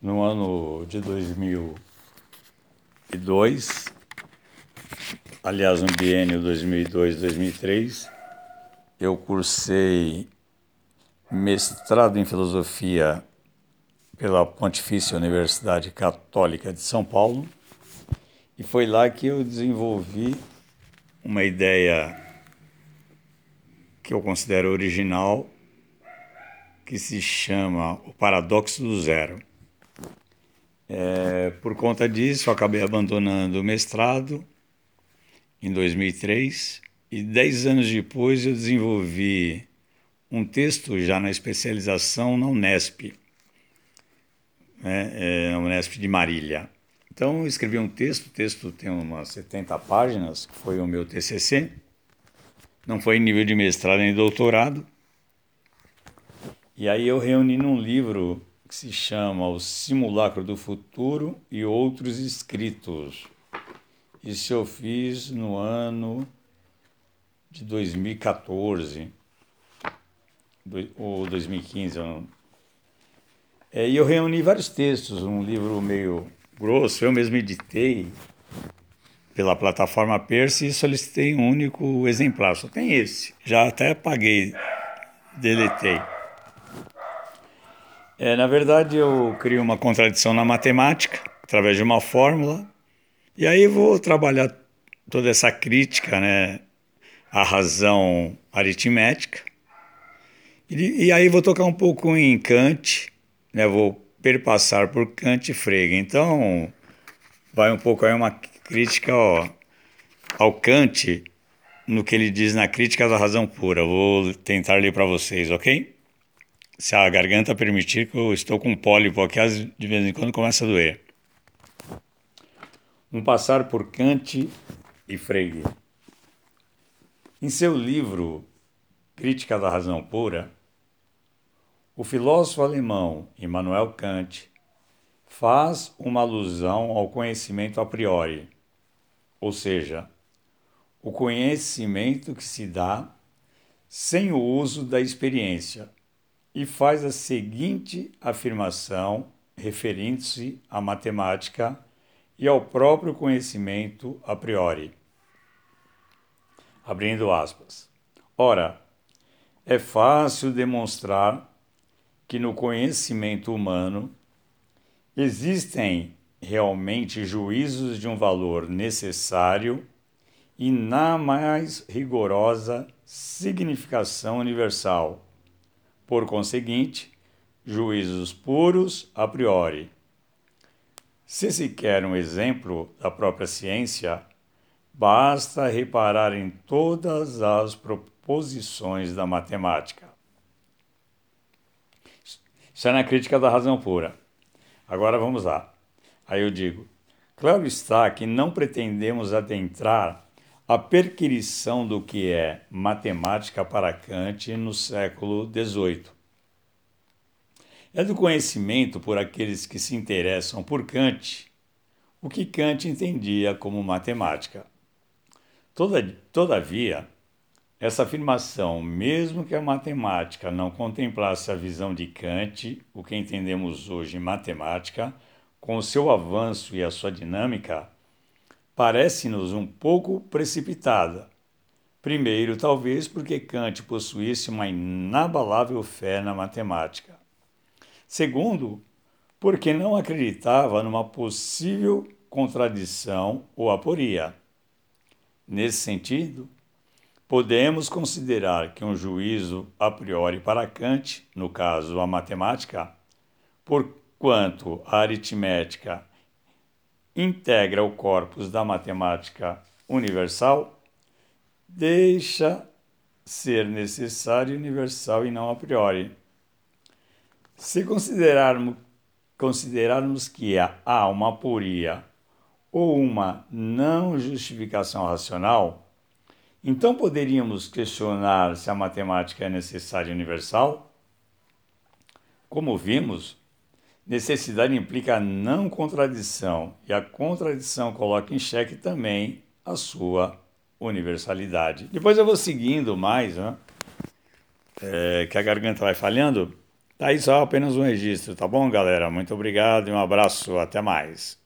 no ano de 2002, aliás, no biênio 2002-2003, eu cursei mestrado em filosofia pela Pontifícia Universidade Católica de São Paulo e foi lá que eu desenvolvi uma ideia que eu considero original, que se chama o paradoxo do zero. É, por conta disso, acabei abandonando o mestrado em 2003 e dez anos depois eu desenvolvi um texto já na especialização na Unesp, né, é, na Unesp de Marília. Então eu escrevi um texto, o texto tem umas 70 páginas, que foi o meu TCC, não foi em nível de mestrado nem doutorado, e aí eu reuni num livro que se chama O Simulacro do Futuro e Outros Escritos. Isso eu fiz no ano de 2014 ou 2015. Eu é, e eu reuni vários textos, um livro meio grosso, eu mesmo editei pela plataforma Perse e solicitei um único exemplar, só tem esse. Já até paguei, deletei. É, na verdade, eu crio uma contradição na matemática, através de uma fórmula, e aí vou trabalhar toda essa crítica né, à razão aritmética, e, e aí vou tocar um pouco em Kant, né, vou perpassar por Kant e Frege. Então, vai um pouco aí uma crítica ó, ao Kant no que ele diz na Crítica da Razão Pura. Vou tentar ler para vocês, ok? Se a garganta permitir, que eu estou com pólipo aqui, de vez em quando começa a doer. Um passar por Kant e Frege. Em seu livro Crítica da Razão Pura, o filósofo alemão Immanuel Kant faz uma alusão ao conhecimento a priori, ou seja, o conhecimento que se dá sem o uso da experiência, e faz a seguinte afirmação referindo-se à matemática e ao próprio conhecimento a priori. Abrindo aspas. Ora, é fácil demonstrar que no conhecimento humano existem realmente juízos de um valor necessário e na mais rigorosa significação universal. Por conseguinte, juízos puros a priori. Se se quer um exemplo da própria ciência, basta reparar em todas as proposições da matemática. Isso é na crítica da razão pura. Agora vamos lá. Aí eu digo: claro está que não pretendemos adentrar a perquirição do que é matemática para Kant no século XVIII. É do conhecimento por aqueles que se interessam por Kant o que Kant entendia como matemática. Todavia, essa afirmação, mesmo que a matemática não contemplasse a visão de Kant, o que entendemos hoje em matemática, com o seu avanço e a sua dinâmica, parece-nos um pouco precipitada. Primeiro, talvez porque Kant possuísse uma inabalável fé na matemática. Segundo, porque não acreditava numa possível contradição ou aporia. Nesse sentido, Podemos considerar que um juízo a priori para Kant, no caso a matemática, porquanto a aritmética integra o corpus da matemática universal, deixa ser necessário universal e não a priori. Se considerarmos, considerarmos que há uma aporia ou uma não justificação racional, então poderíamos questionar se a matemática é necessária e universal? Como vimos, necessidade implica não contradição, e a contradição coloca em xeque também a sua universalidade. Depois eu vou seguindo mais, né? é, que a garganta vai falhando. Tá aí só apenas um registro, tá bom, galera? Muito obrigado e um abraço, até mais.